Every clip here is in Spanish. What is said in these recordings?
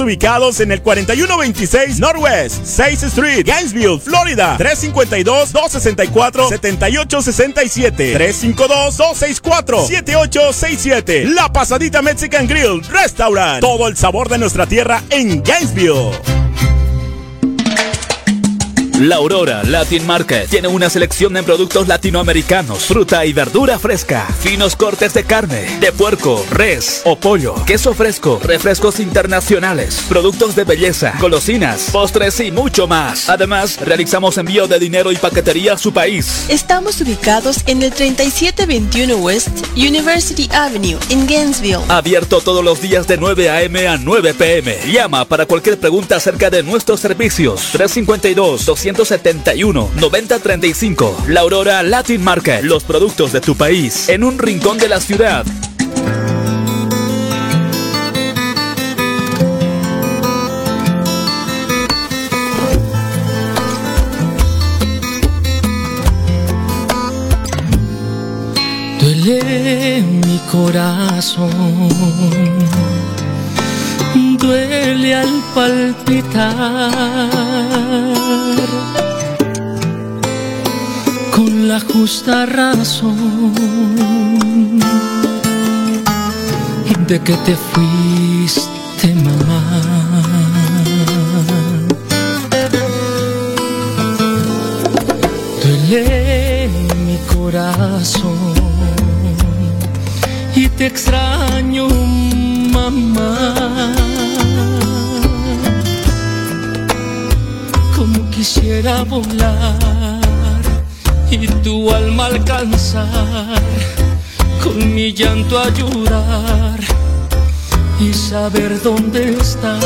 Ubicados en el 4126 Northwest 6 Street, Gainesville, Florida. 352-264-7867. 352-264-7867. La Pasadita Mexican Grill Restaurant. Todo el sabor de nuestra tierra en Gainesville. La Aurora Latin Market tiene una selección de productos latinoamericanos, fruta y verdura fresca, finos cortes de carne, de puerco, res o pollo, queso fresco, refrescos internacionales, productos de belleza, golosinas, postres y mucho más. Además, realizamos envío de dinero y paquetería a su país. Estamos ubicados en el 3721 West University Avenue, en Gainesville. Abierto todos los días de 9 a.m. a 9 p.m. Llama para cualquier pregunta acerca de nuestros servicios. 352 200 171 9035. La Aurora Latin Market. Los productos de tu país en un rincón de la ciudad. Duele mi corazón duele al palpitar la justa razón de que te fuiste mamá. Duele mi corazón y te extraño mamá. Como quisiera volar tu alma alcanzar, con mi llanto a llorar y saber dónde estás.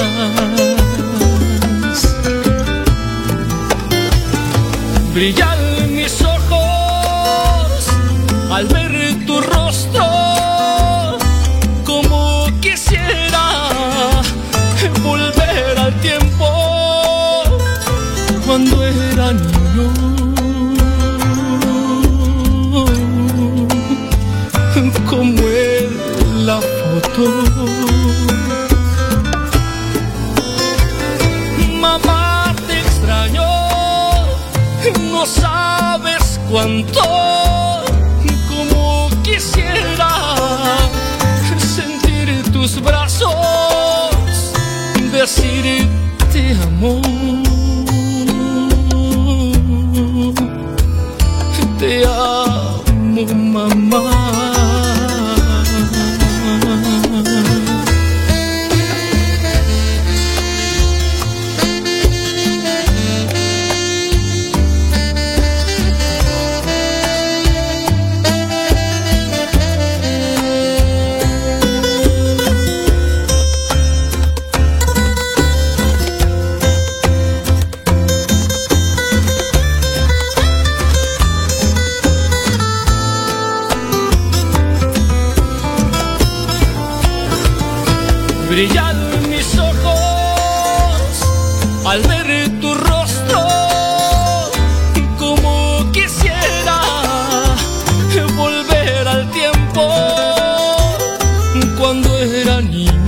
Brillan mis ojos al como quisiera sentir tus brazos decirte amor. Te amo,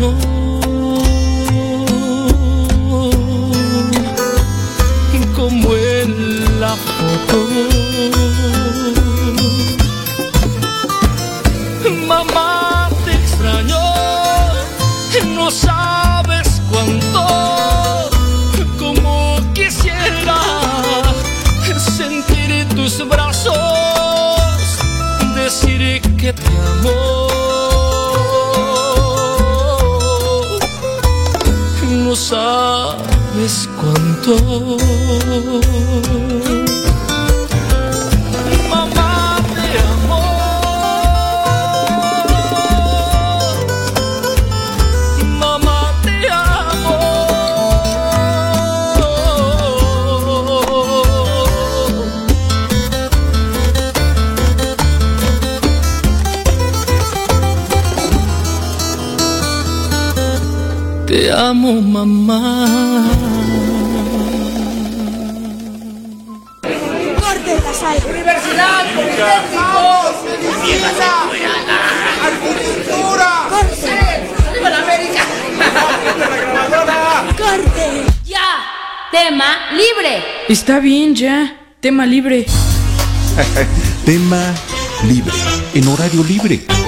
era cuánto mamá te amo Mamá, te amo. Te amo, mamá. ¡Argentina! ¡Agricultura! ¡Corte! ¡Arriba la América! la grabadora! ¡Corte! ¡Ya! Tema libre. Está bien, ya. Tema libre. Tema libre. En horario libre.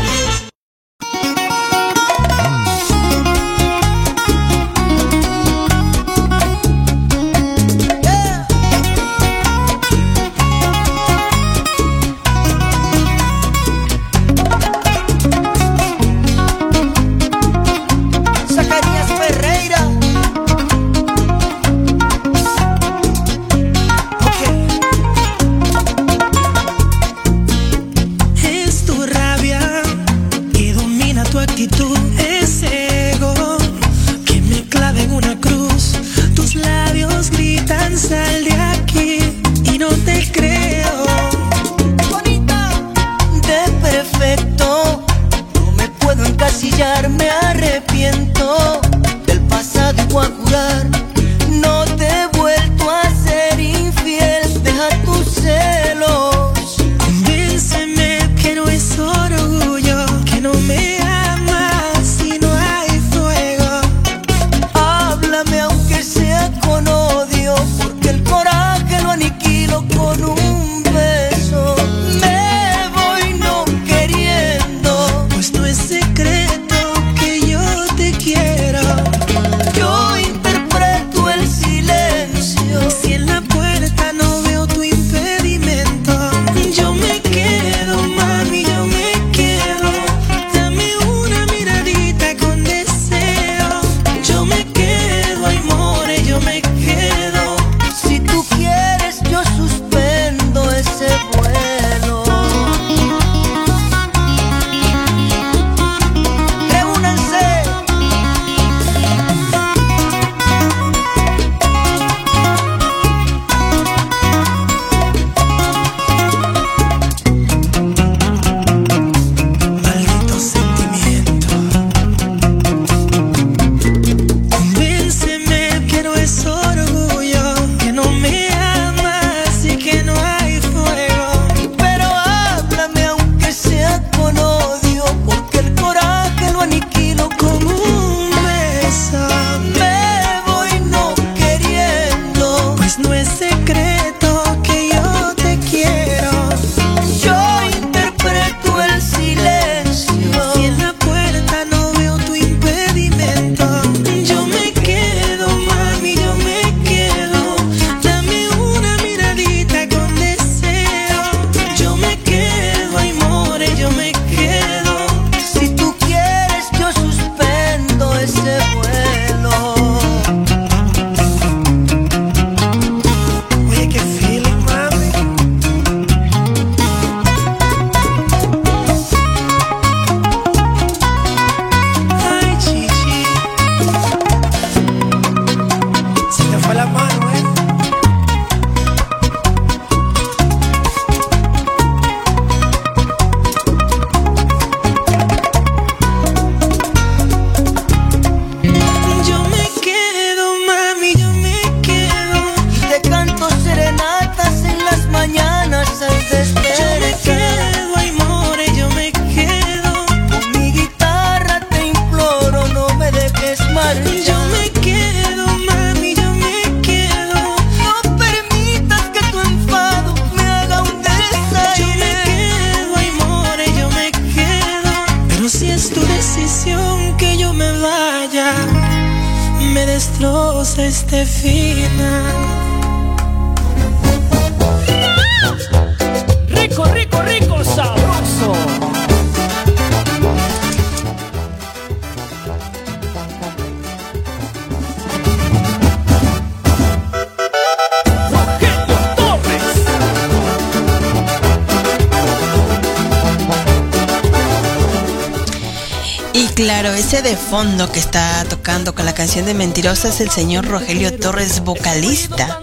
De fondo que está tocando con la canción de Mentirosa es el señor Rogelio Torres, vocalista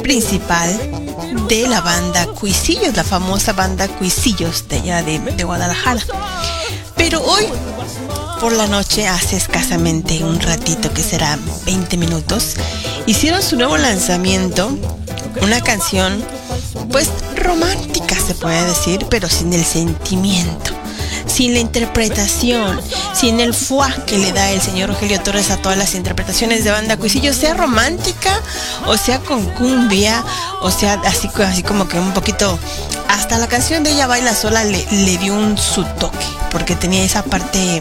principal de la banda Cuisillos, la famosa banda Cuisillos de allá de, de Guadalajara. Pero hoy, por la noche, hace escasamente un ratito, que será 20 minutos, hicieron su nuevo lanzamiento, una canción, pues romántica se puede decir, pero sin el sentimiento sin la interpretación, sin el fuá que le da el señor Rogelio Torres a todas las interpretaciones de banda Cuisillo, sea romántica o sea con cumbia, o sea así, así como que un poquito, hasta la canción de ella baila sola le, le dio un su toque, porque tenía esa parte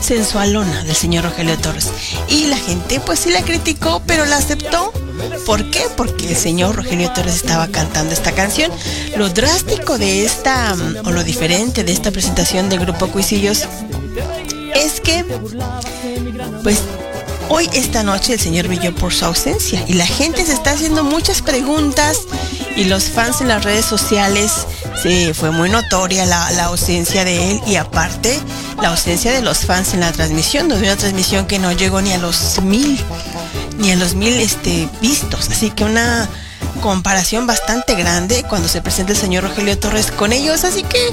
sensualona del señor Rogelio Torres. Y la gente pues sí la criticó, pero la aceptó. ¿Por qué? Porque el señor Rogelio Torres estaba cantando esta canción. Lo drástico de esta, o lo diferente de esta presentación del grupo Cuisillos, es que, pues, hoy, esta noche, el señor brilló por su ausencia y la gente se está haciendo muchas preguntas y los fans en las redes sociales sí, fue muy notoria la, la, ausencia de él y aparte la ausencia de los fans en la transmisión, donde una transmisión que no llegó ni a los mil, ni a los mil este, vistos, así que una comparación bastante grande cuando se presenta el señor Rogelio Torres con ellos, así que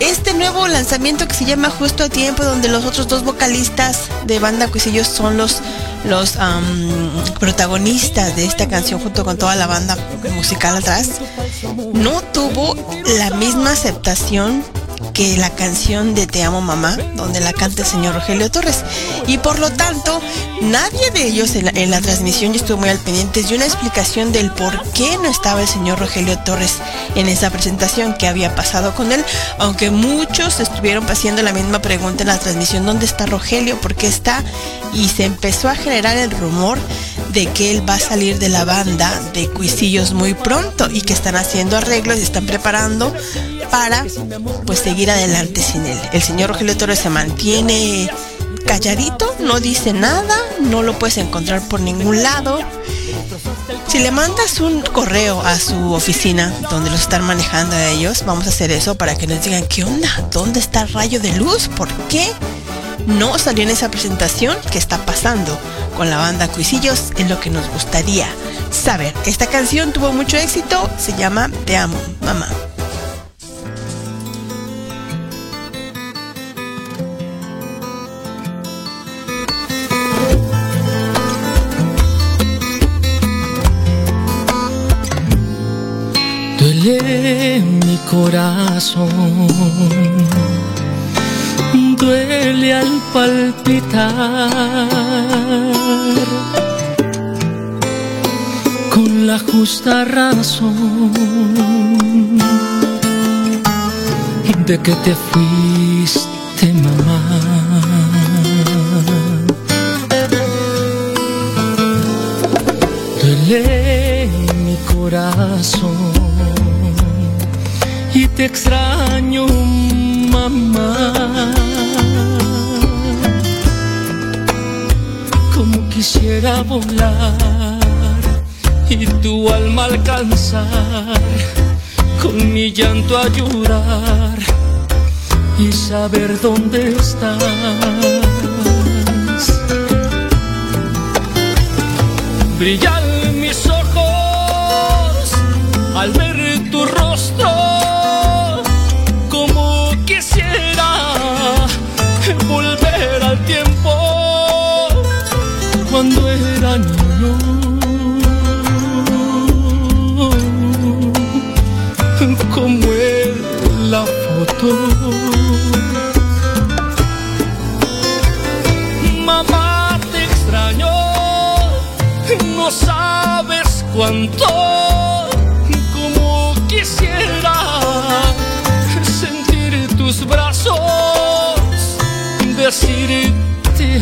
este nuevo lanzamiento que se llama Justo a Tiempo, donde los otros dos vocalistas de banda Cuisillos son los, los um, protagonistas de esta canción junto con toda la banda musical atrás, no tuvo la misma aceptación que la canción de Te amo mamá, donde la canta el señor Rogelio Torres. Y por lo tanto, nadie de ellos en la, transmisión, yo estuve muy al pendiente, dio una explicación del por qué no estaba el señor Rogelio Torres en esa presentación, qué había pasado con él, aunque muchos estuvieron haciendo la misma pregunta en la transmisión, ¿dónde está Rogelio? ¿Por qué está? Y se empezó a generar el rumor de que él va a salir de la banda de Cuisillos muy pronto y que están haciendo arreglos y están preparando para pues seguir adelante sin él. El señor Rogelio Torres se mantiene calladito, no dice nada, no lo puedes encontrar por ningún lado. Si le mandas un correo a su oficina donde lo están manejando a ellos, vamos a hacer eso para que nos digan qué onda, dónde está el rayo de luz, por qué no salió en esa presentación, qué está pasando con la banda Cuisillos, es lo que nos gustaría saber. Esta canción tuvo mucho éxito, se llama Te amo, mamá. Duele mi corazón, duele al palpitar con la justa razón de que te fuiste, mamá. Duele mi corazón y te extraño, mamá. Quisiera volar y tu alma alcanzar, con mi llanto a llorar y saber dónde estás. Brillan cuánto, como quisiera sentir tus brazos decir te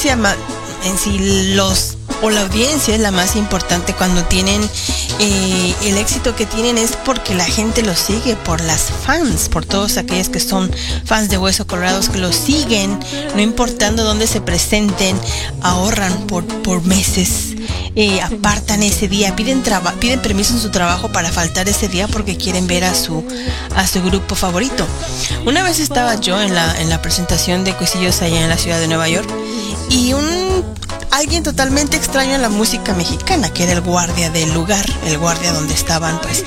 audiencia en sí los o la audiencia es la más importante cuando tienen eh, el éxito que tienen es porque la gente los sigue por las fans, por todos aquellos que son fans de Hueso Colorados que los siguen, no importando dónde se presenten, ahorran por, por meses, eh, apartan ese día, piden piden permiso en su trabajo para faltar ese día porque quieren ver a su a su grupo favorito. Una vez estaba yo en la en la presentación de Cuisillos allá en la ciudad de Nueva York y un alguien totalmente extraño a la música mexicana, que era el guardia del lugar, el guardia donde estaban pues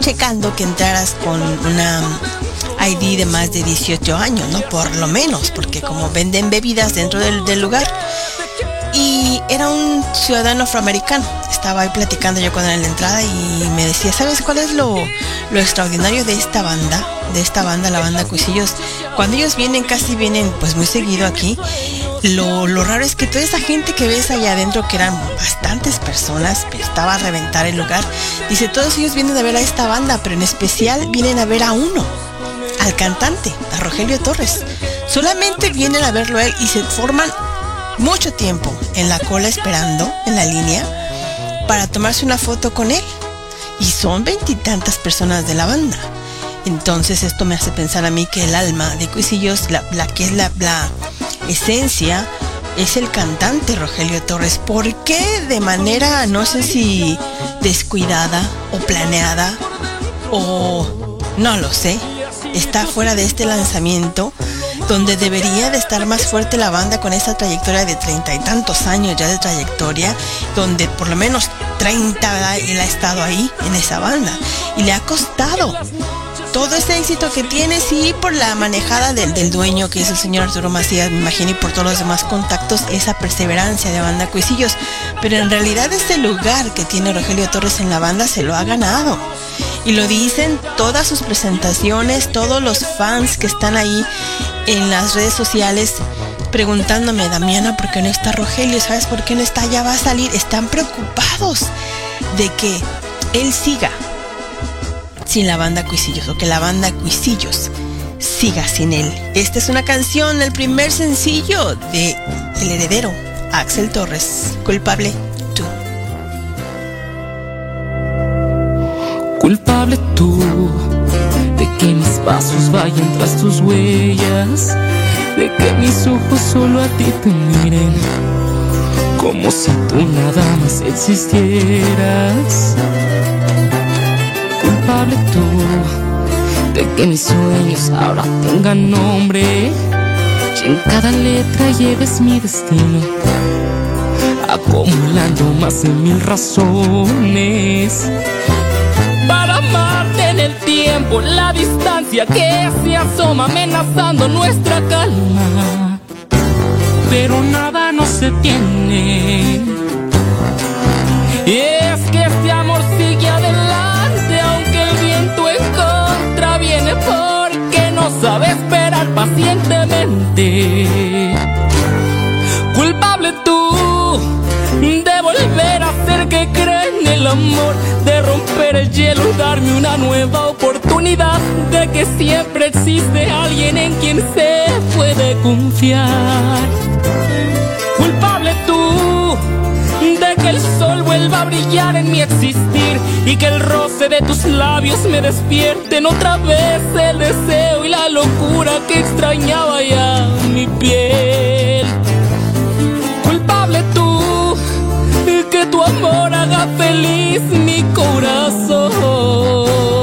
checando que entraras con una ID de más de 18 años, ¿no? Por lo menos, porque como venden bebidas dentro del, del lugar. Y era un ciudadano afroamericano. Estaba ahí platicando yo con él en la entrada y me decía, ¿sabes cuál es lo, lo extraordinario de esta banda? De esta banda, la banda Cuisillos. Cuando ellos vienen, casi vienen pues muy seguido aquí. Lo, lo raro es que toda esa gente que ves allá adentro, que eran bastantes personas, estaba a reventar el lugar, dice, todos ellos vienen a ver a esta banda, pero en especial vienen a ver a uno, al cantante, a Rogelio Torres. Solamente vienen a verlo a él y se forman mucho tiempo en la cola esperando, en la línea, para tomarse una foto con él. Y son veintitantas personas de la banda. Entonces esto me hace pensar a mí que el alma de Cuisillos, la, la que es la, la esencia, es el cantante Rogelio Torres. ¿Por qué de manera, no sé si descuidada o planeada o no lo sé, está fuera de este lanzamiento donde debería de estar más fuerte la banda con esta trayectoria de treinta y tantos años ya de trayectoria, donde por lo menos 30 ¿verdad? él ha estado ahí en esa banda y le ha costado todo ese éxito que tiene, sí, por la manejada del, del dueño, que es el señor Arturo Macías, me imagino, y por todos los demás contactos, esa perseverancia de banda Cuisillos. Pero en realidad este lugar que tiene Rogelio Torres en la banda se lo ha ganado. Y lo dicen todas sus presentaciones, todos los fans que están ahí en las redes sociales preguntándome, Damiana, ¿por qué no está Rogelio? ¿Sabes por qué no está? Ya va a salir. Están preocupados de que él siga sin la banda Cuisillos o que la banda Cuisillos siga sin él. Esta es una canción, el primer sencillo de El Heredero, Axel Torres, culpable tú. Culpable tú de que mis pasos vayan tras tus huellas, de que mis ojos solo a ti te miren, como si tú nada más existieras. Culpable tú de que mis sueños ahora tengan nombre y en cada letra lleves mi destino, acumulando más de mil razones para amarte en el tiempo, la distancia que se asoma amenazando nuestra calma. Pero nada nos detiene. Sabe esperar pacientemente. Culpable tú de volver a hacer que crea en el amor, de romper el hielo, darme una nueva oportunidad, de que siempre existe alguien en quien se puede confiar. Culpable tú que el sol vuelva a brillar en mi existir y que el roce de tus labios me despierten otra vez el deseo y la locura que extrañaba ya mi piel. Culpable tú, que tu amor haga feliz mi corazón.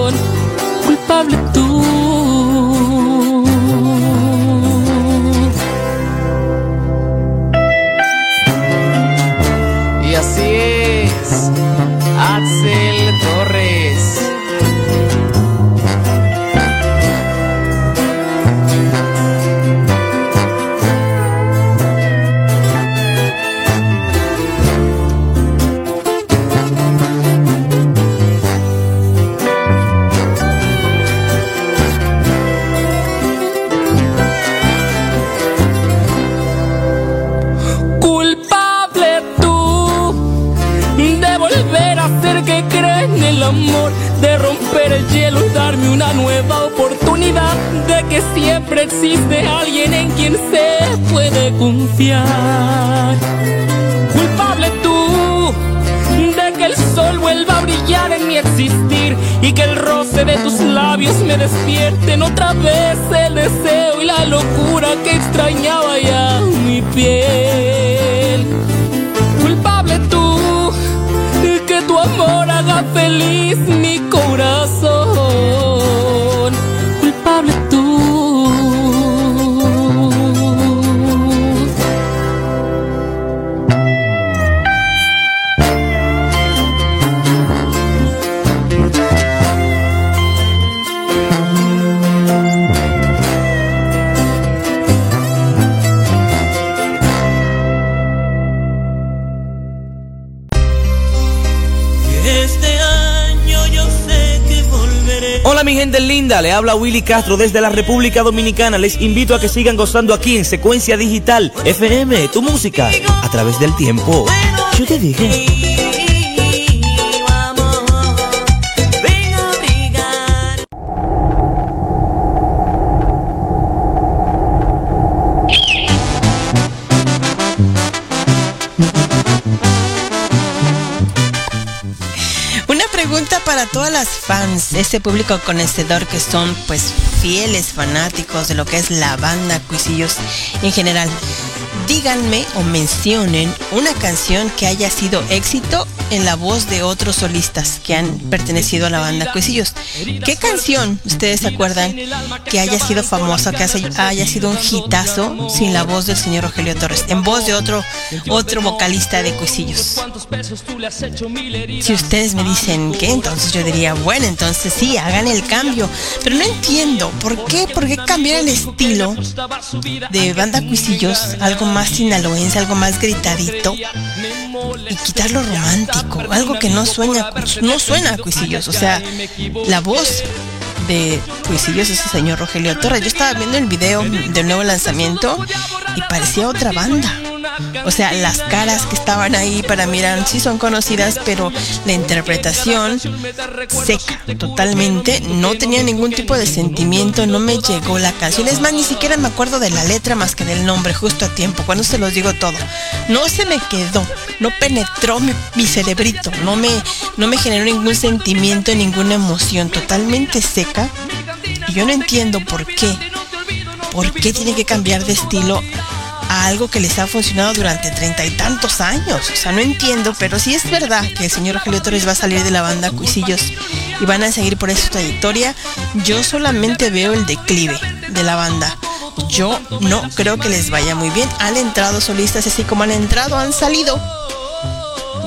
Habla Willy Castro desde la República Dominicana. Les invito a que sigan gozando aquí en Secuencia Digital FM, tu música a través del tiempo. Yo te dije. Pregunta para todas las fans, ese público conocedor que son pues fieles fanáticos de lo que es la banda Cuisillos en general. Díganme o mencionen una canción que haya sido éxito en la voz de otros solistas que han pertenecido a la banda Cuisillos. ¿Qué canción ustedes se acuerdan que haya sido famosa, que haya sido un hitazo sin la voz del señor Rogelio Torres, en voz de otro otro vocalista de Cuisillos? Si ustedes me dicen que, entonces yo diría, bueno, entonces sí, hagan el cambio. Pero no entiendo, ¿por qué? ¿Por qué cambiar el estilo de banda Cuisillos? Algo más sinaloense, algo más gritadito. Y quitar lo romántico, algo que no suena, no suena a Cuisillos. O sea, la voz de Cuisillos es el señor Rogelio Torres. Yo estaba viendo el video del nuevo lanzamiento y parecía otra banda. O sea, las caras que estaban ahí para mirar sí son conocidas, pero la interpretación seca totalmente. No tenía ningún tipo de sentimiento, no me llegó la canción. Es más, ni siquiera me acuerdo de la letra más que del nombre, justo a tiempo, cuando se los digo todo. No se me quedó, no penetró mi, cerebrito, no me, no me generó ningún sentimiento, ninguna emoción, totalmente seca. Y yo no entiendo por qué. ¿Por qué tiene que cambiar de estilo a algo que les ha funcionado durante treinta y tantos años. O sea, no entiendo, pero sí es verdad que el señor Rogelio Torres va a salir de la banda Cuisillos y van a seguir por esa trayectoria. Yo solamente veo el declive de la banda. Yo no creo que les vaya muy bien. Han entrado solistas así como han entrado, han salido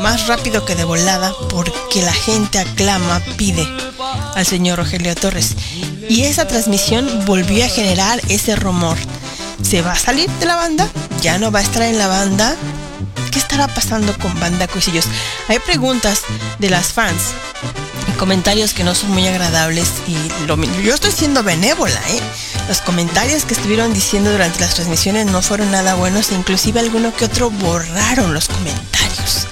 más rápido que de volada porque la gente aclama, pide al señor Rogelio Torres. Y esa transmisión volvió a generar ese rumor ¿Se va a salir de la banda? ¿Ya no va a estar en la banda? ¿Qué estará pasando con Banda Cuisillos? Hay preguntas de las fans y comentarios que no son muy agradables y lo, yo estoy siendo benévola, ¿eh? Los comentarios que estuvieron diciendo durante las transmisiones no fueron nada buenos e inclusive alguno que otro borraron los comentarios.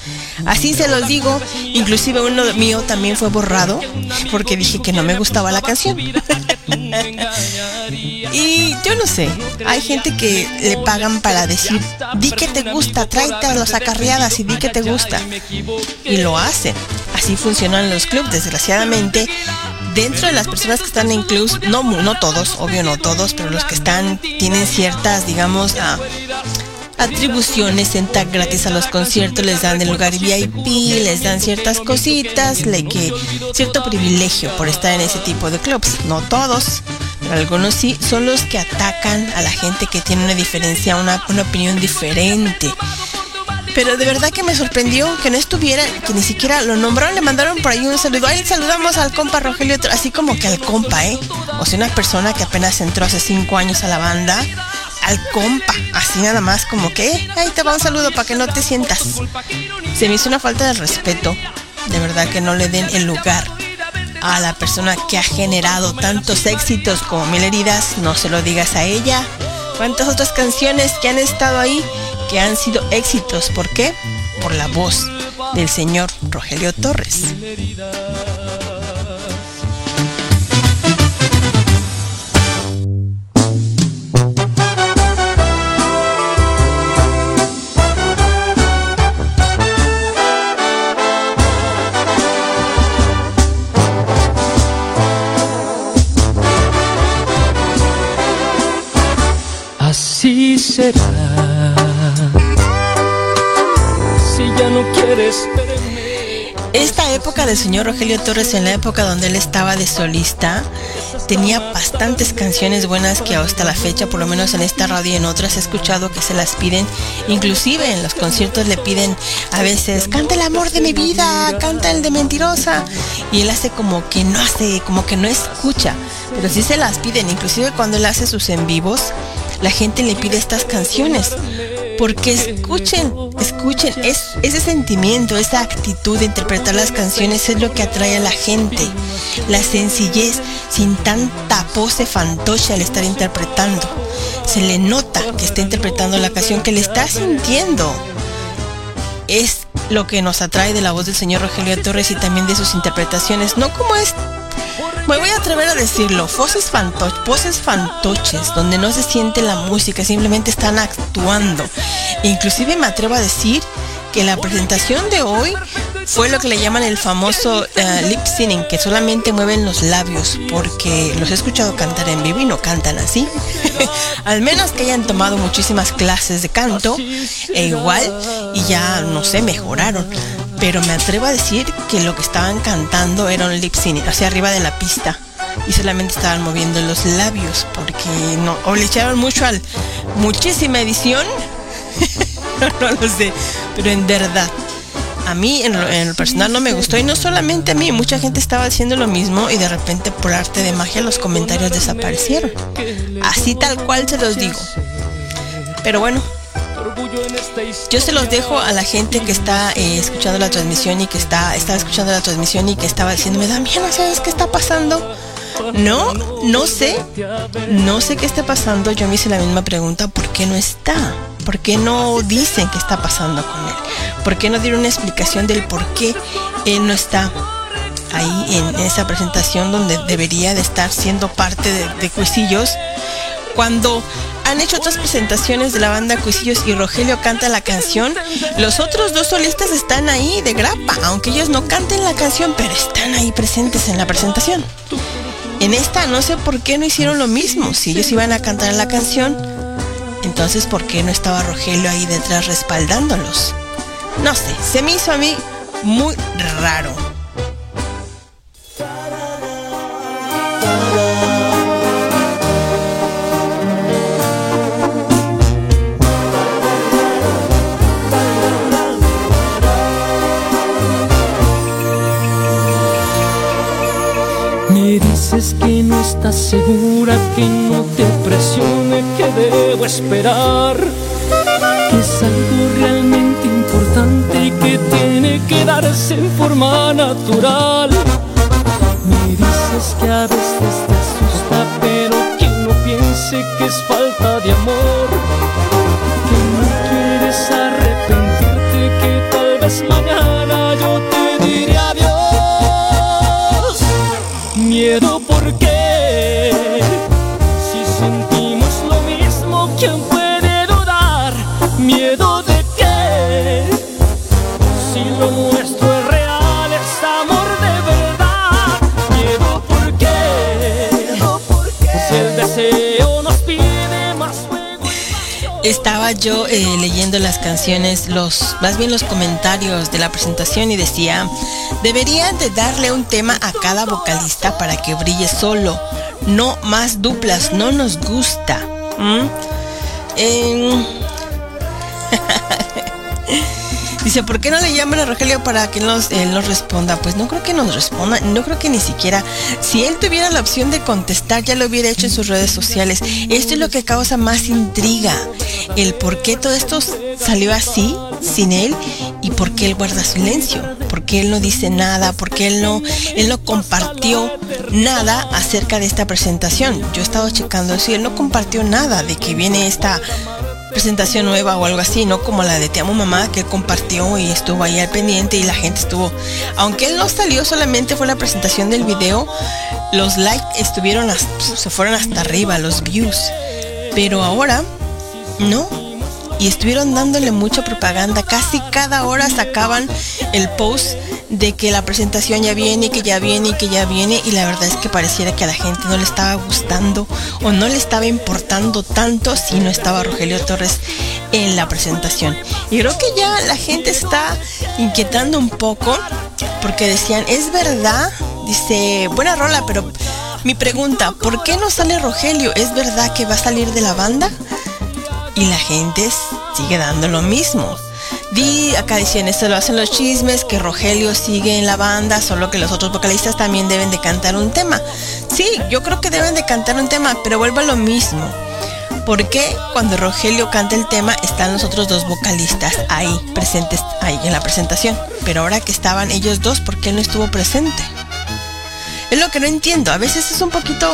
Así se los digo, inclusive uno mío también fue borrado porque dije que no me gustaba la canción. Y yo no sé, hay gente que le pagan para decir, di que te gusta, tráete a los acarreadas y di que te gusta. Y lo hacen. Así funcionan los clubs, desgraciadamente. Dentro de las personas que están en clubs, no, no todos, obvio no todos, pero los que están tienen ciertas, digamos, ah, atribuciones, entran gratis a los conciertos, les dan el lugar VIP, les dan ciertas cositas, le que cierto privilegio por estar en ese tipo de clubs. No todos, pero algunos sí, son los que atacan a la gente que tiene una diferencia, una, una opinión diferente. Pero de verdad que me sorprendió que no estuviera, que ni siquiera lo nombraron, le mandaron por ahí un saludo. Ahí saludamos al compa Rogelio, así como que al compa, ¿eh? O sea, una persona que apenas entró hace cinco años a la banda al compa, así nada más como que, ahí te va un saludo para que no te sientas. Se me hizo una falta de respeto, de verdad que no le den el lugar a la persona que ha generado tantos éxitos como Mil Heridas, no se lo digas a ella. ¿Cuántas otras canciones que han estado ahí que han sido éxitos? ¿Por qué? Por la voz del señor Rogelio Torres. Del señor Rogelio Torres, en la época donde él estaba de solista, tenía bastantes canciones buenas que hasta la fecha, por lo menos en esta radio y en otras, he escuchado que se las piden. Inclusive en los conciertos le piden a veces, canta el amor de mi vida, canta el de mentirosa. Y él hace como que no hace, como que no escucha. Pero sí se las piden, inclusive cuando él hace sus en vivos la gente le pide estas canciones. Porque escuchen, escuchen, es, ese sentimiento, esa actitud de interpretar las canciones es lo que atrae a la gente. La sencillez, sin tanta pose fantoche al estar interpretando. Se le nota que está interpretando la canción, que le está sintiendo. Es lo que nos atrae de la voz del señor Rogelio Torres y también de sus interpretaciones, no como es me voy a atrever a decirlo, voces, fantoches, donde no se siente la música, simplemente están actuando. Inclusive me atrevo a decir que la presentación de hoy fue lo que le llaman el famoso eh, lip syncing, que solamente mueven los labios, porque los he escuchado cantar en vivo y no cantan así. Al menos que hayan tomado muchísimas clases de canto, e igual, y ya, no sé, mejoraron pero me atrevo a decir que lo que estaban cantando era un lip sync, hacia arriba de la pista. Y solamente estaban moviendo los labios, porque no, o le echaron mucho al, muchísima edición. no lo sé, pero en verdad, a mí en lo, personal no me gustó y no solamente a mí, mucha gente estaba haciendo lo mismo y de repente por arte de magia los comentarios desaparecieron. Así tal cual se los digo. Pero bueno, yo se los dejo a la gente que está eh, escuchando la transmisión y que está, está escuchando la transmisión y que estaba diciéndome, Damián, ¿no sabes qué está pasando? No, no sé, no sé qué está pasando. Yo me hice la misma pregunta, ¿por qué no está? ¿Por qué no dicen qué está pasando con él? ¿Por qué no dieron una explicación del por qué él no está ahí en esa presentación donde debería de estar siendo parte de, de Cuisillos? Cuando han hecho otras presentaciones de la banda Cuisillos y Rogelio canta la canción. Los otros dos solistas están ahí de grapa, aunque ellos no canten la canción, pero están ahí presentes en la presentación. En esta no sé por qué no hicieron lo mismo. Si ellos iban a cantar la canción, entonces ¿por qué no estaba Rogelio ahí detrás respaldándolos? No sé, se me hizo a mí muy raro. Es que no estás segura, que no te presione, que debo esperar. Que es algo realmente importante y que tiene que darse en forma natural. Me dices que a veces te asusta, pero que no piense que es falta de amor. Que no quieres arrepentirte, que tal vez mañana miedo porque si sentimos lo mismo que Estaba yo eh, leyendo las canciones, los, más bien los comentarios de la presentación y decía, deberían de darle un tema a cada vocalista para que brille solo, no más duplas, no nos gusta. ¿Mm? Dice, ¿por qué no le llaman a Rogelio para que nos, él nos responda? Pues no creo que nos responda, no creo que ni siquiera, si él tuviera la opción de contestar, ya lo hubiera hecho en sus redes sociales. Esto es lo que causa más intriga, el por qué todo esto salió así, sin él, y por qué él guarda silencio, por qué él no dice nada, por qué él no, él no compartió nada acerca de esta presentación. Yo he estado checando eso y él no compartió nada de que viene esta presentación nueva o algo así, no como la de Te amo mamá que compartió y estuvo ahí al pendiente y la gente estuvo, aunque él no salió solamente fue la presentación del video, los likes estuvieron se fueron hasta arriba, los views, pero ahora no. Y estuvieron dándole mucha propaganda. Casi cada hora sacaban el post de que la presentación ya viene, que ya viene y que ya viene y la verdad es que pareciera que a la gente no le estaba gustando o no le estaba importando tanto si no estaba Rogelio Torres en la presentación. Y creo que ya la gente está inquietando un poco porque decían, es verdad, dice, buena rola, pero mi pregunta, ¿por qué no sale Rogelio? ¿Es verdad que va a salir de la banda? Y la gente sigue dando lo mismo. Di, acá decían, esto lo hacen los chismes, que Rogelio sigue en la banda, solo que los otros vocalistas también deben de cantar un tema. Sí, yo creo que deben de cantar un tema, pero vuelvo a lo mismo. Porque cuando Rogelio canta el tema están los otros dos vocalistas ahí, presentes ahí en la presentación? Pero ahora que estaban ellos dos, ¿por qué no estuvo presente? Es lo que no entiendo. A veces es un poquito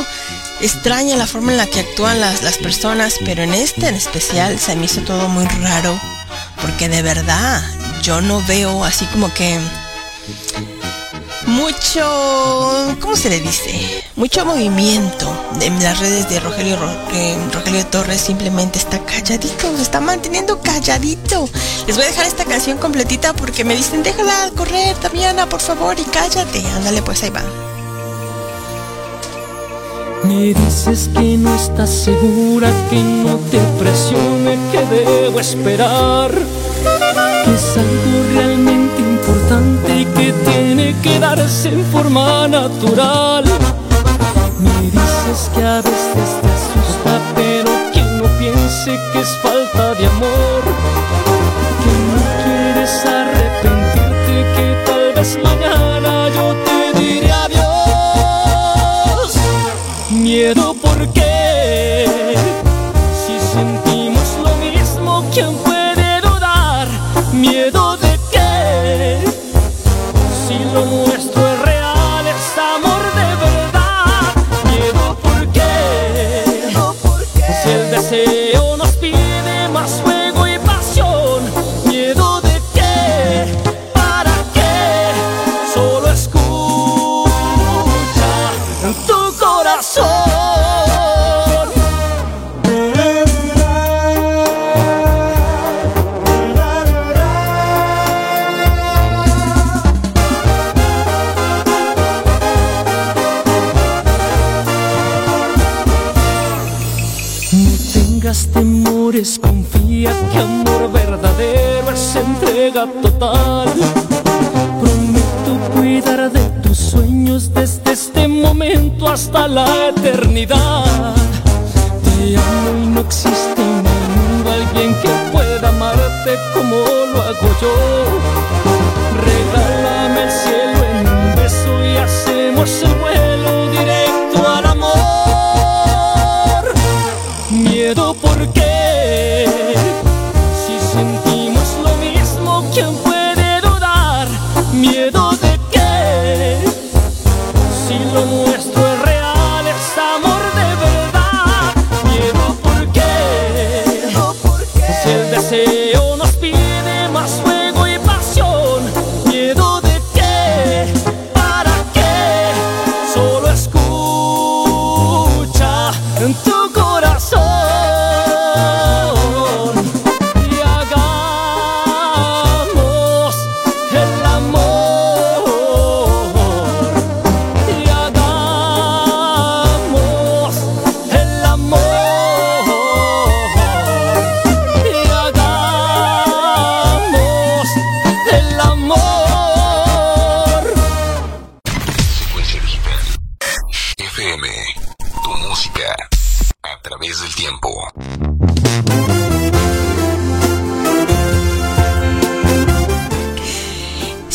extraña la forma en la que actúan las, las personas, pero en este en especial se me hizo todo muy raro porque de verdad yo no veo así como que mucho, ¿cómo se le dice? Mucho movimiento en las redes de Rogelio, Rogelio Torres simplemente está calladito, se está manteniendo calladito. Les voy a dejar esta canción completita porque me dicen, déjala correr, Tamiana, por favor, y cállate. Ándale, pues ahí va. Me dices que no estás segura, que no te presione, que debo esperar. Que es algo realmente importante y que tiene que darse en forma natural. Me dices que a veces te asusta, pero que no piense que es falta de amor. Que no quieres arrepentirte, que tal vez mañana Miedo porque entrega total. Prometo cuidar de tus sueños desde este momento hasta la eternidad. Te amo y no existe en el mundo alguien que pueda amarte como lo hago yo. Regálame el cielo en un beso y hacemos el vuelo directo al amor. Miedo porque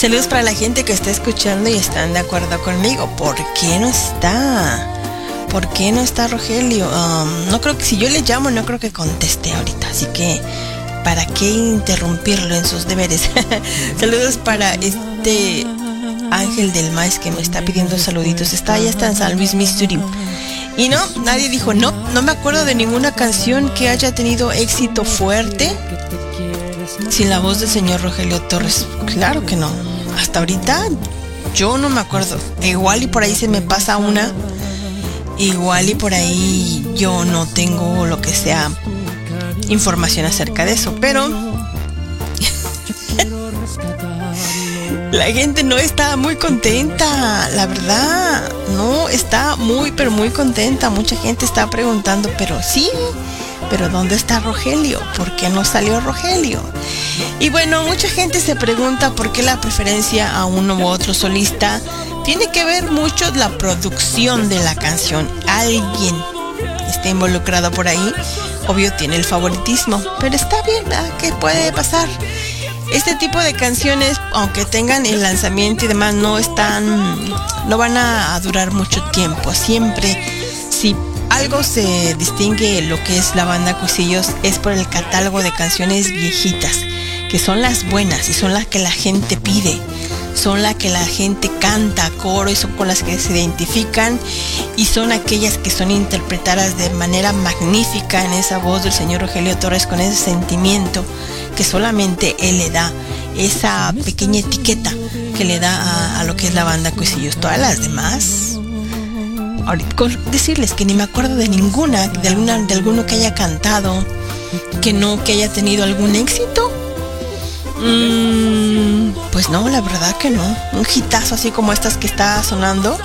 Saludos para la gente que está escuchando y están de acuerdo conmigo. ¿Por qué no está? ¿Por qué no está Rogelio? Um, no creo que si yo le llamo, no creo que conteste ahorita. Así que, ¿para qué interrumpirlo en sus deberes? Saludos para este Ángel del Maíz que me está pidiendo saluditos. Está allá está en San Luis, Missouri. Y no, nadie dijo, no, no me acuerdo de ninguna canción que haya tenido éxito fuerte sin la voz del señor Rogelio Torres. Claro que no. Hasta ahorita yo no me acuerdo. Igual y por ahí se me pasa una. Igual y por ahí yo no tengo lo que sea información acerca de eso. Pero la gente no está muy contenta, la verdad. No está muy, pero muy contenta. Mucha gente está preguntando, pero sí, pero ¿dónde está Rogelio? ¿Por qué no salió Rogelio? Y bueno, mucha gente se pregunta por qué la preferencia a uno u otro solista tiene que ver mucho la producción de la canción. Alguien está involucrado por ahí, obvio tiene el favoritismo, pero está bien, ¿qué puede pasar? Este tipo de canciones, aunque tengan el lanzamiento y demás, no están, no van a durar mucho tiempo. Siempre, si algo se distingue lo que es la banda Cusillos es por el catálogo de canciones viejitas, que son las buenas y son las que la gente pide, son las que la gente canta a coro y son con las que se identifican y son aquellas que son interpretadas de manera magnífica en esa voz del señor Rogelio Torres con ese sentimiento que solamente él le da, esa pequeña etiqueta que le da a, a lo que es la banda Cuisillos. Todas las demás decirles que ni me acuerdo de ninguna, de alguna, de alguno que haya cantado, que no, que haya tenido algún éxito. Mm, pues no, la verdad que no. Un hitazo así como estas que está sonando,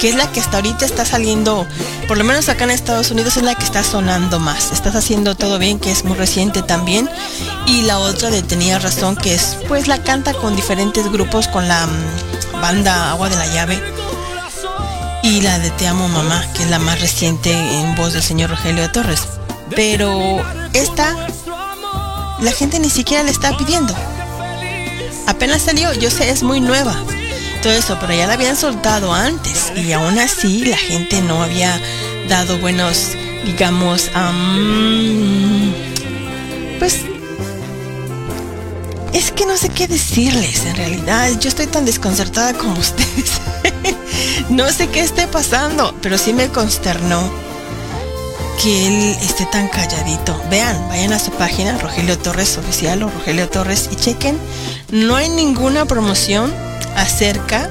que es la que hasta ahorita está saliendo, por lo menos acá en Estados Unidos es la que está sonando más. Estás haciendo todo bien, que es muy reciente también. Y la otra de Tenía Razón, que es, pues la canta con diferentes grupos, con la mm, banda Agua de la Llave y la de Te amo mamá, que es la más reciente en voz del señor Rogelio Torres. Pero esta, la gente ni siquiera le está pidiendo. Apenas salió, yo sé, es muy nueva. Todo eso, pero ya la habían soltado antes. Y aún así la gente no había dado buenos, digamos, pues es que no sé qué decirles en realidad. Yo estoy tan desconcertada como ustedes. No sé qué esté pasando, pero sí me consternó que él esté tan calladito. Vean, vayan a su página, Rogelio Torres Oficial o Rogelio Torres, y chequen. No hay ninguna promoción acerca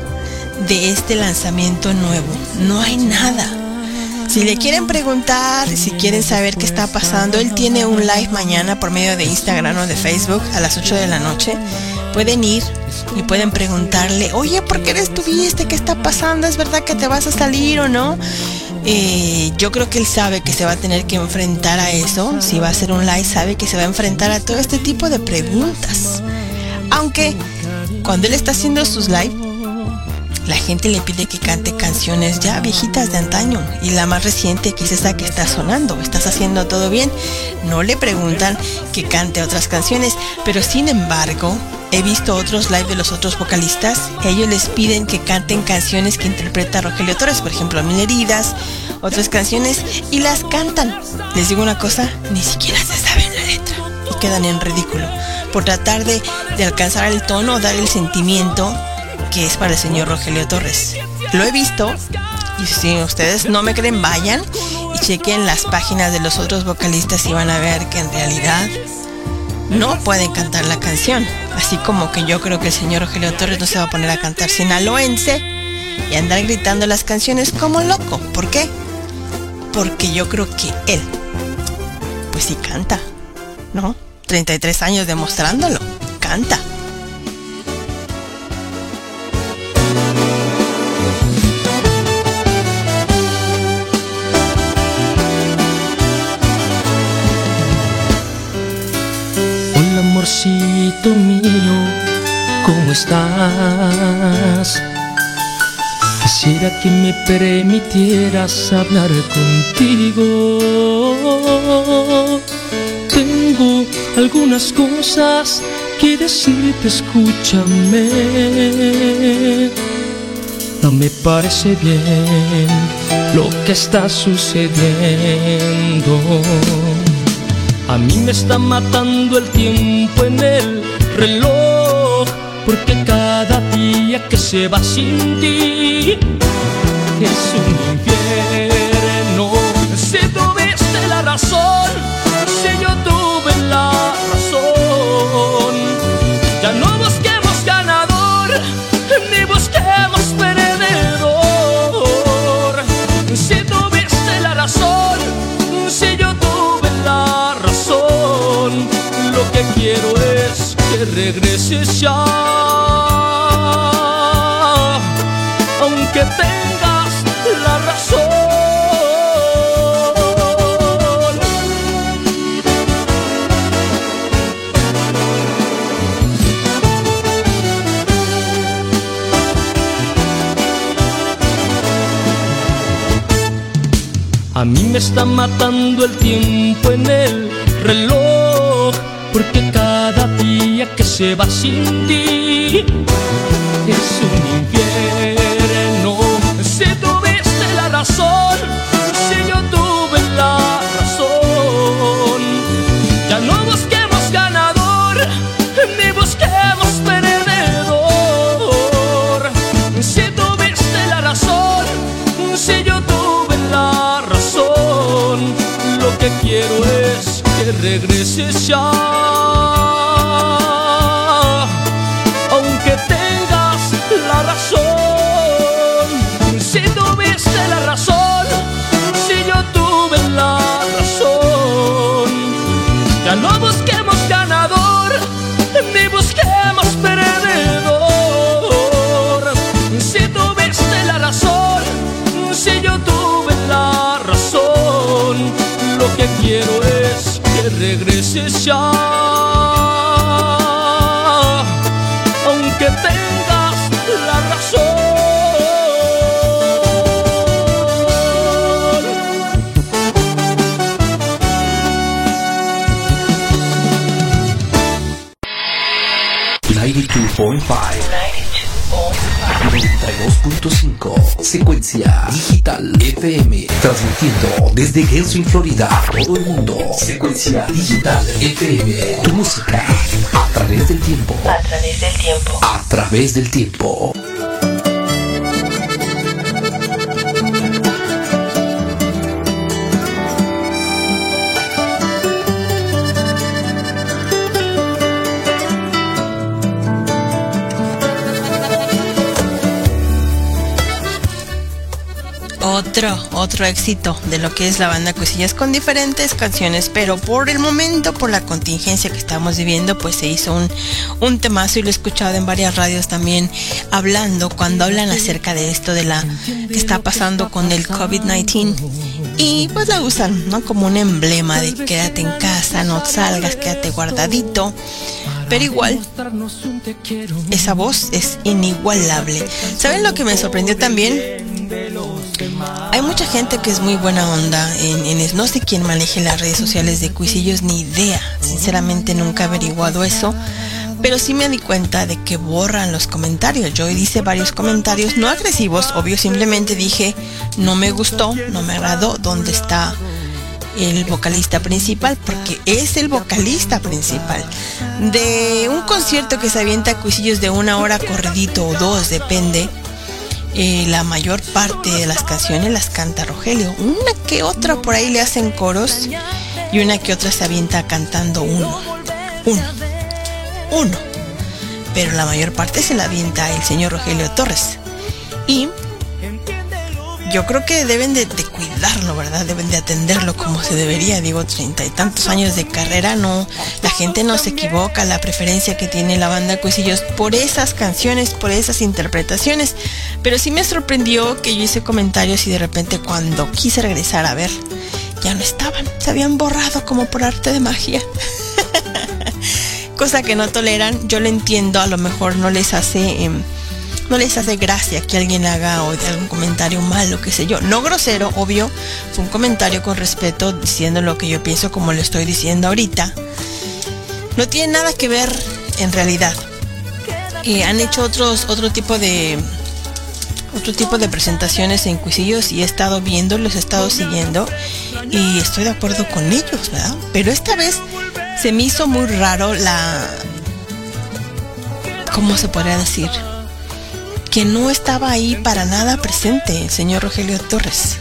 de este lanzamiento nuevo. No hay nada. Si le quieren preguntar, si quieren saber qué está pasando, él tiene un live mañana por medio de Instagram o de Facebook a las 8 de la noche. Pueden ir y pueden preguntarle, oye, ¿por qué estuviste? ¿Qué está pasando? ¿Es verdad que te vas a salir o no? Eh, yo creo que él sabe que se va a tener que enfrentar a eso. Si va a hacer un live, sabe que se va a enfrentar a todo este tipo de preguntas. Aunque cuando él está haciendo sus live, la gente le pide que cante canciones ya viejitas de antaño y la más reciente que es esa que está sonando. ¿Estás haciendo todo bien? No le preguntan que cante otras canciones, pero sin embargo, he visto otros live de los otros vocalistas. Ellos les piden que canten canciones que interpreta Rogelio Torres, por ejemplo, Mil Heridas, otras canciones, y las cantan. Les digo una cosa, ni siquiera se saben la letra y quedan en ridículo por tratar de, de alcanzar el tono, dar el sentimiento que es para el señor Rogelio Torres. Lo he visto y si ustedes no me creen, vayan y chequen las páginas de los otros vocalistas y van a ver que en realidad no pueden cantar la canción. Así como que yo creo que el señor Rogelio Torres no se va a poner a cantar sinaloense y andar gritando las canciones como loco. ¿Por qué? Porque yo creo que él, pues sí canta, ¿no? 33 años demostrándolo, canta. Amorcito mío, ¿cómo estás? Quisiera que me permitieras hablar contigo. Tengo algunas cosas que decirte, escúchame. No me parece bien lo que está sucediendo. A mí me está matando el tiempo en el reloj, porque cada día que se va sin ti es un infierno. Si tuviste la razón, quiero es que regreses ya. Aunque tengas la razón. A mí me está matando el tiempo en el reloj, se va sin ti es un infierno. Si tuviste la razón, si yo tuve la razón, ya no busquemos ganador, ni busquemos perdedor. Si tuviste la razón, si yo tuve la razón, lo que quiero es que regreses ya. 92.5 92.5 Secuencia Digital FM Transmitiendo desde Gainesville, Florida a Todo el mundo. Secuencia Digital FM Tu música A través del tiempo. A través del tiempo. A través del tiempo. Otro, otro éxito de lo que es la banda Cuisillas con diferentes canciones, pero por el momento, por la contingencia que estamos viviendo, pues se hizo un, un temazo y lo he escuchado en varias radios también hablando, cuando hablan acerca de esto de la que está pasando con el COVID-19 y pues la usan, ¿no? Como un emblema de quédate en casa, no salgas, quédate guardadito. Pero igual, esa voz es inigualable. ¿Saben lo que me sorprendió también? Mucha gente que es muy buena onda en, en- no sé quién maneje las redes sociales de Cuisillos ni idea. Sinceramente nunca he averiguado eso. Pero sí me di cuenta de que borran los comentarios. Yo hice varios comentarios no agresivos, obvio, simplemente dije no me gustó, no me agradó, ¿dónde está el vocalista principal? Porque es el vocalista principal. De un concierto que se avienta a Cuisillos de una hora corridito o dos, depende. Eh, la mayor parte de las canciones las canta Rogelio. Una que otra por ahí le hacen coros y una que otra se avienta cantando uno. Uno. Uno. Pero la mayor parte se la avienta el señor Rogelio Torres. Y yo creo que deben de, cuidarlo, ¿verdad? Deben de atenderlo como se debería. Digo, treinta y tantos años de carrera, no, la gente no se equivoca, la preferencia que tiene la banda Cuisillos por esas canciones, por esas interpretaciones. Pero sí me sorprendió que yo hice comentarios y de repente cuando quise regresar a ver, ya no estaban, se habían borrado como por arte de magia. Cosa que no toleran, yo lo entiendo, a lo mejor no les hace... em, no les hace gracia que alguien haga o algún comentario malo, qué sé yo. No grosero, obvio, fue un comentario con respeto diciendo lo que yo pienso como lo estoy diciendo ahorita. No tiene nada que ver en realidad. Han hecho otros, otro tipo de otro tipo de presentaciones en Cuisillos y he estado viendo, los he estado siguiendo y estoy de acuerdo con ellos, ¿verdad? Pero esta vez se me hizo muy raro la... ¿Cómo se podría decir? Que no estaba ahí para nada presente el señor Rogelio Torres.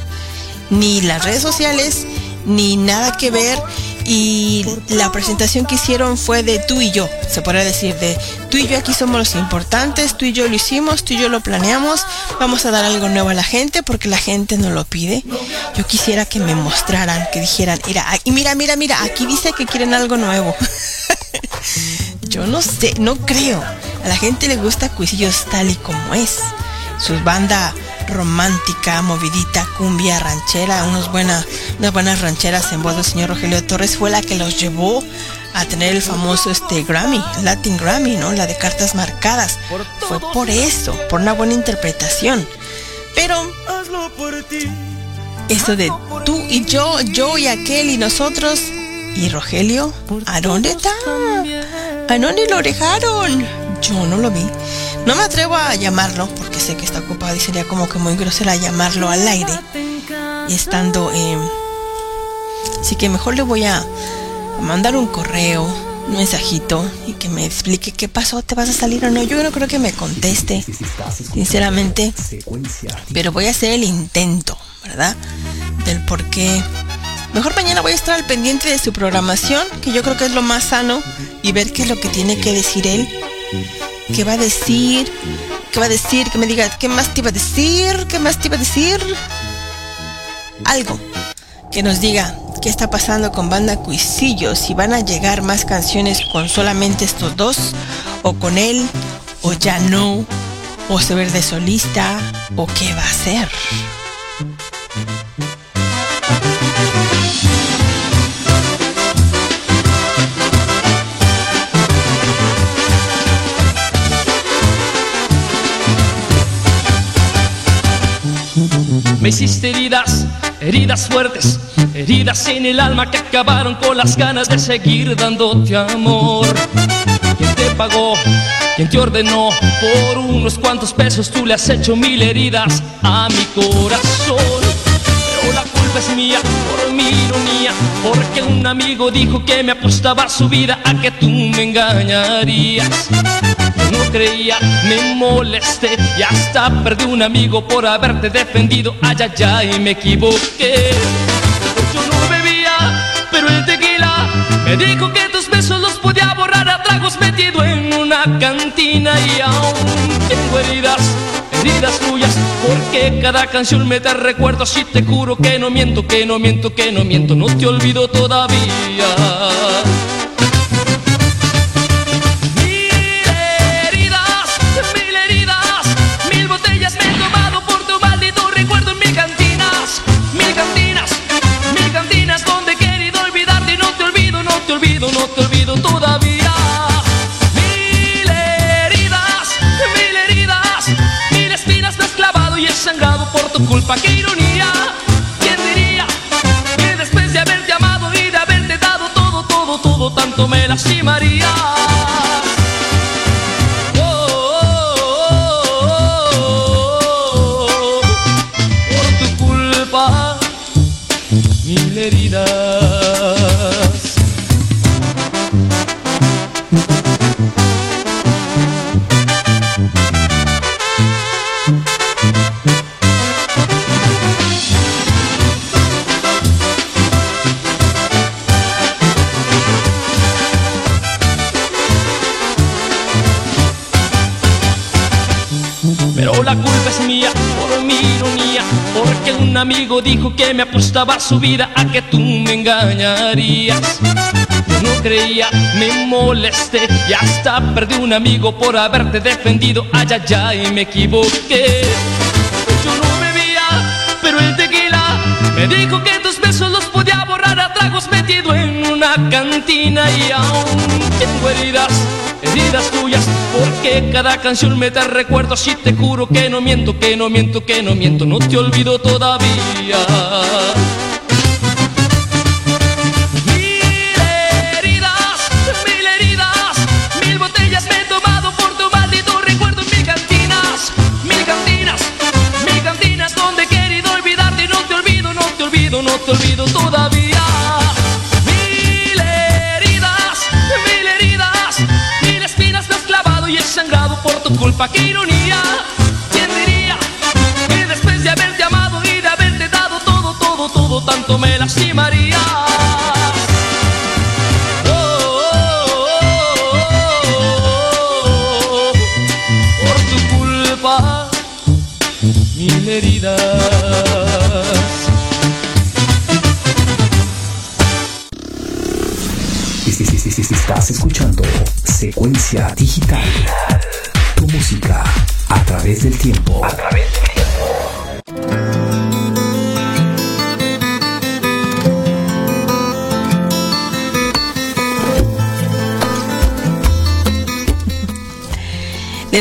Ni las redes sociales, ni nada que ver y la presentación que hicieron fue de tú y yo, se podría decir, de tú y yo aquí somos los importantes, tú y yo lo hicimos, tú y yo lo planeamos, vamos a dar algo nuevo a la gente porque la gente nos lo pide. Yo quisiera que me mostraran, que dijeran, mira, y mira, mira, mira, aquí dice que quieren algo nuevo. yo no sé, no creo. A la gente le gusta Cuisillos tal y como es. Sus bandas romántica, movidita, cumbia, ranchera, unos buena, unas buenas rancheras en voz del señor Rogelio Torres fue la que los llevó a tener el famoso este Grammy, Latin Grammy, ¿no? La de cartas marcadas. Fue por eso, por una buena interpretación. Pero eso de tú y yo, yo y aquel y nosotros y Rogelio, ¿a dónde está? ¿A dónde lo dejaron? Yo no lo vi. No me atrevo a llamarlo porque sé que está ocupado y sería como que muy grosera llamarlo al aire. Y estando... Eh, así que mejor le voy a mandar un correo, un mensajito y que me explique qué pasó, te vas a salir o no. Yo no creo que me conteste, sinceramente. Pero voy a hacer el intento, ¿verdad? Del por qué. Mejor mañana voy a estar al pendiente de su programación, que yo creo que es lo más sano, y ver qué es lo que tiene que decir él ¿Qué va a decir? ¿Qué va a decir? Que me diga, ¿qué más te iba a decir? ¿Qué más te iba a decir? Algo que nos diga qué está pasando con Banda Cuisillo, si van a llegar más canciones con solamente estos dos, o con él, o ya no, o se ver de solista, o qué va a hacer. Me hiciste heridas, heridas fuertes, heridas en el alma que acabaron con las ganas de seguir dándote amor. ¿Quién te pagó? ¿Quién te ordenó? Por unos cuantos pesos tú le has hecho mil heridas a mi corazón. Pero la culpa es mía por mi ironía, porque un amigo dijo que me apostaba su vida a que tú me engañarías creía, me molesté y hasta perdí un amigo por haberte defendido. Ay, ay, ay, me equivoqué. Yo no bebía, pero el tequila me dijo que tus besos los podía borrar a tragos metido en una cantina y aún tengo heridas. Heridas tuyas, porque cada canción me da recuerdos y te juro que no miento, que no miento, que no miento, no te olvido todavía. Culpa. ¡Qué ironía! ¿Quién diría que después de haberte amado y de haberte dado todo, todo, todo, tanto me lastimaría? Amigo dijo que me apostaba su vida a que tú me engañarías. Yo no creía, me molesté y hasta perdí un amigo por haberte defendido. Ay, ay, ay, me equivoqué. Yo no bebía, pero el tequila me dijo que tus besos los podía borrar a tragos metido en una cantina y aún tengo heridas vidas tuyas, porque cada canción me da recuerdos y te juro que no miento, que no miento, que no miento, no te olvido todavía.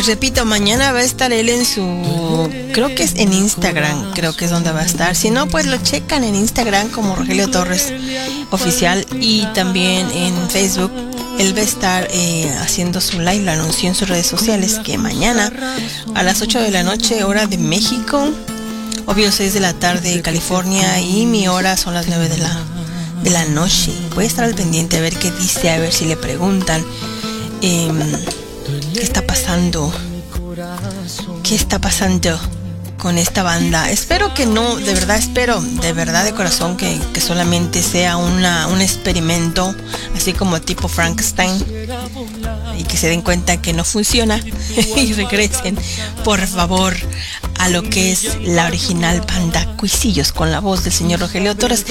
Repito, mañana va a estar él en su, creo que es en Instagram, creo que es donde va a estar. Si no, pues lo checan en Instagram como Rogelio Torres Oficial y también en Facebook. Él va a estar eh, haciendo su live, lo anunció en sus redes sociales que mañana a las 8 de la noche, hora de México, obvio 6 de la tarde California y mi hora son las 9 de la, de la noche. Voy a estar al pendiente a ver qué dice, a ver si le preguntan. Em, ¿Qué está pasando? ¿Qué está pasando con esta banda? Espero que no, de verdad espero, de verdad de corazón que, que solamente sea una, un experimento, así como tipo Frankenstein, y que se den cuenta que no funciona y regresen, por favor, a lo que es la original banda Cuisillos con la voz del señor Rogelio Torres,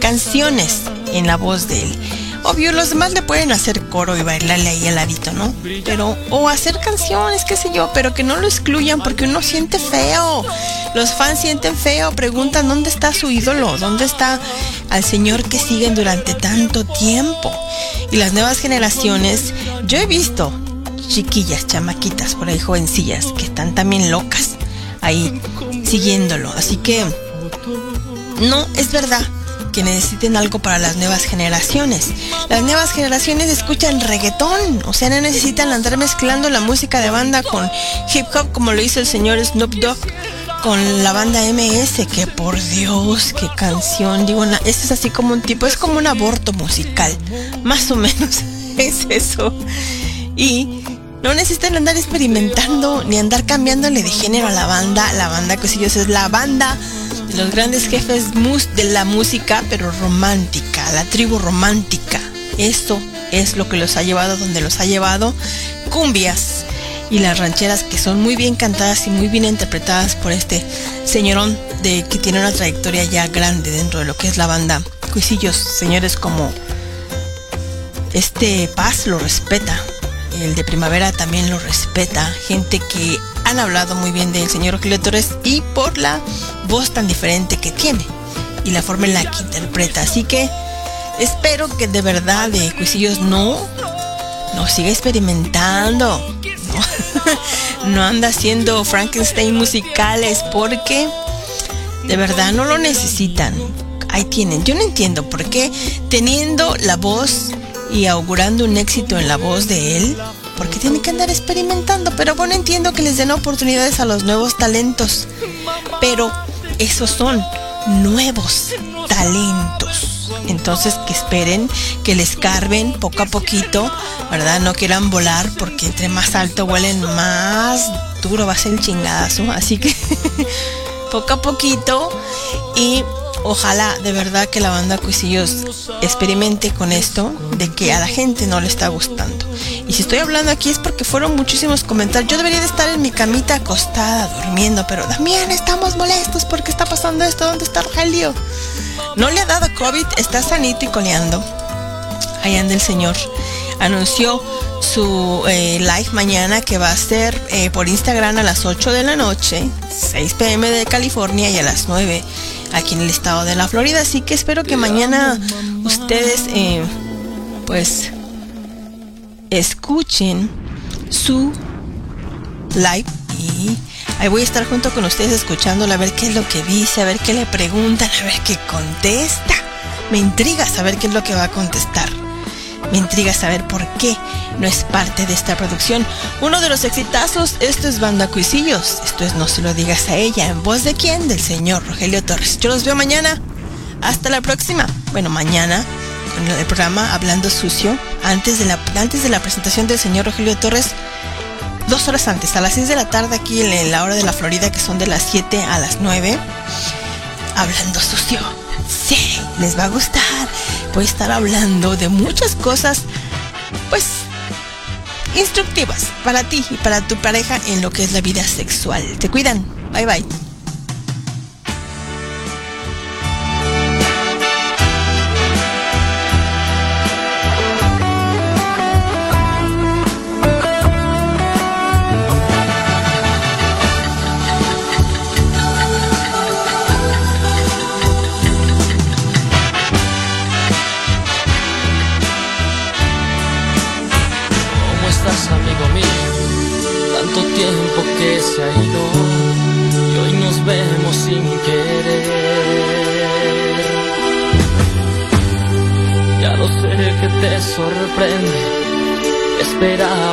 canciones en la voz de él. Obvio, los demás le pueden hacer coro y bailarle ahí al ladito, ¿no? Pero, o hacer canciones, qué sé yo, pero que no lo excluyan porque uno siente feo. Los fans sienten feo, preguntan dónde está su ídolo, dónde está al señor que siguen durante tanto tiempo. Y las nuevas generaciones, yo he visto chiquillas, chamaquitas por ahí, jovencillas, que están también locas ahí siguiéndolo. Así que, no, es verdad que necesiten algo para las nuevas generaciones. Las nuevas generaciones escuchan reggaetón, o sea, no necesitan andar mezclando la música de banda con hip hop como lo hizo el señor Snoop Dogg con la banda MS, que por Dios, qué canción, digo, esto es así como un tipo, es como un aborto musical, más o menos es eso. Y no necesitan andar experimentando ni andar cambiándole de género a la banda. La banda que es la banda los grandes jefes de la música, pero romántica, la tribu romántica. Eso es lo que los ha llevado donde los ha llevado. Cumbias y las rancheras que son muy bien cantadas y muy bien interpretadas por este señorón de que tiene una trayectoria ya grande dentro de lo que es la banda. Cuisillos, señores como este Paz lo respeta, el de primavera también lo respeta, gente que han hablado muy bien del señor Rogelio Torres y por la voz tan diferente que tiene y la forma en la que interpreta. Así que espero que de verdad de Cuisillos no, no siga experimentando. No, no anda haciendo Frankenstein musicales porque de verdad no lo necesitan. Ahí tienen. Yo no entiendo por qué teniendo la voz y augurando un éxito en la voz de él, porque tiene que andar experimentando. Pero bueno, entiendo que les den oportunidades a los nuevos talentos. Pero esos son nuevos talentos. Entonces que esperen, que les carben poco a poquito, ¿verdad? No quieran volar porque entre más alto huelen, más duro va a ser el chingadazo. Así que poco a poquito y ojalá de verdad que la banda Cuisillos experimente con esto de que a la gente no le está gustando. Y si estoy hablando aquí es porque fueron muchísimos comentarios. Yo debería de estar en mi camita acostada durmiendo, pero también estamos molestos porque está pasando esto. ¿Dónde está Rogelio? No le ha dado COVID, está sanito y coleando. Ahí anda el señor. Anunció su eh, live mañana que va a ser eh, por Instagram a las 8 de la noche, 6 pm de California y a las 9 aquí en el estado de la Florida. Así que espero que mañana ustedes, eh, pues, escuchen su live y ahí voy a estar junto con ustedes escuchándolo a ver qué es lo que dice, a ver qué le preguntan, a ver qué contesta. Me intriga saber qué es lo que va a contestar. Me intriga saber por qué no es parte de esta producción. Uno de los exitazos, esto es Banda Cuisillos. Esto es No se lo digas a ella. ¿En voz de quién? Del señor Rogelio Torres. Yo los veo mañana. Hasta la próxima. Bueno, mañana con el programa Hablando Sucio. Antes de la, antes de la presentación del señor Rogelio Torres. Dos horas antes, a las 6 de la tarde aquí en la hora de la Florida, que son de las 7 a las 9. Hablando Sucio. Sí, les va a gustar voy a estar hablando de muchas cosas, pues, instructivas para ti y para tu pareja en lo que es la vida sexual. Te cuidan. Bye bye.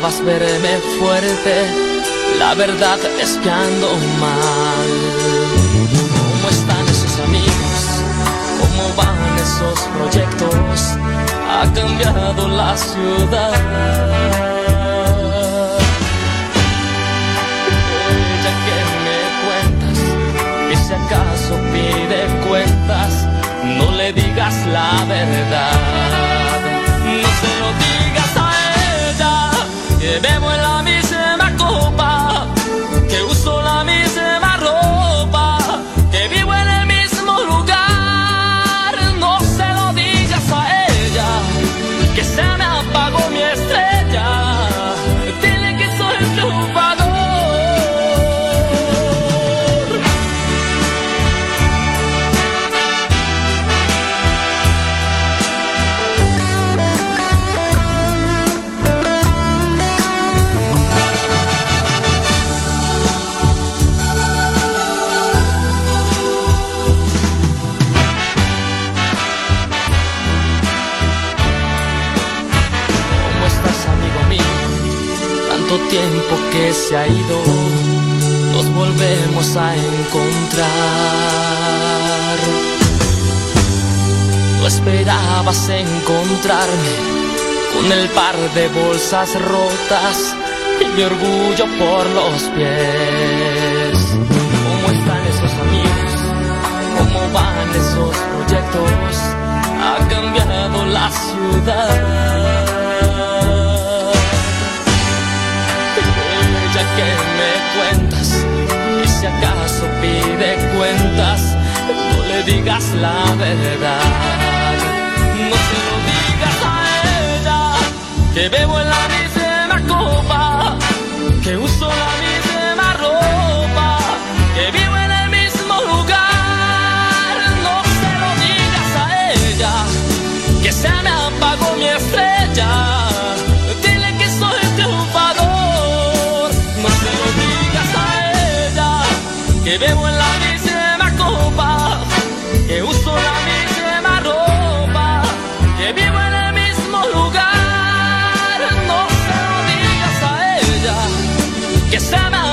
Esperabas verme fuerte, la verdad es que ando mal. ¿Cómo están esos amigos? ¿Cómo van esos proyectos? Ha cambiado la ciudad acaso pide cuentas, no le digas la verdad. Que bebo en la misma tiempo que se ha ido, nos volvemos a encontrar. No esperabas encontrarme con el par de bolsas rotas y mi orgullo por los pies. ¿Cómo están esos amigos? ¿Cómo van esos proyectos? Ha cambiado la ciudad que me cuentas y si acaso pide cuentas, no le digas la verdad. No se lo digas a ella que bebo en la misma copa, que uso la misma ropa, que vivo en el mismo lugar. No se lo digas a ella que se me apagó mi estrella. Que bebo en la misma copa, que uso la misma ropa, que vivo en el mismo lugar. No se lo digas a ella, que se me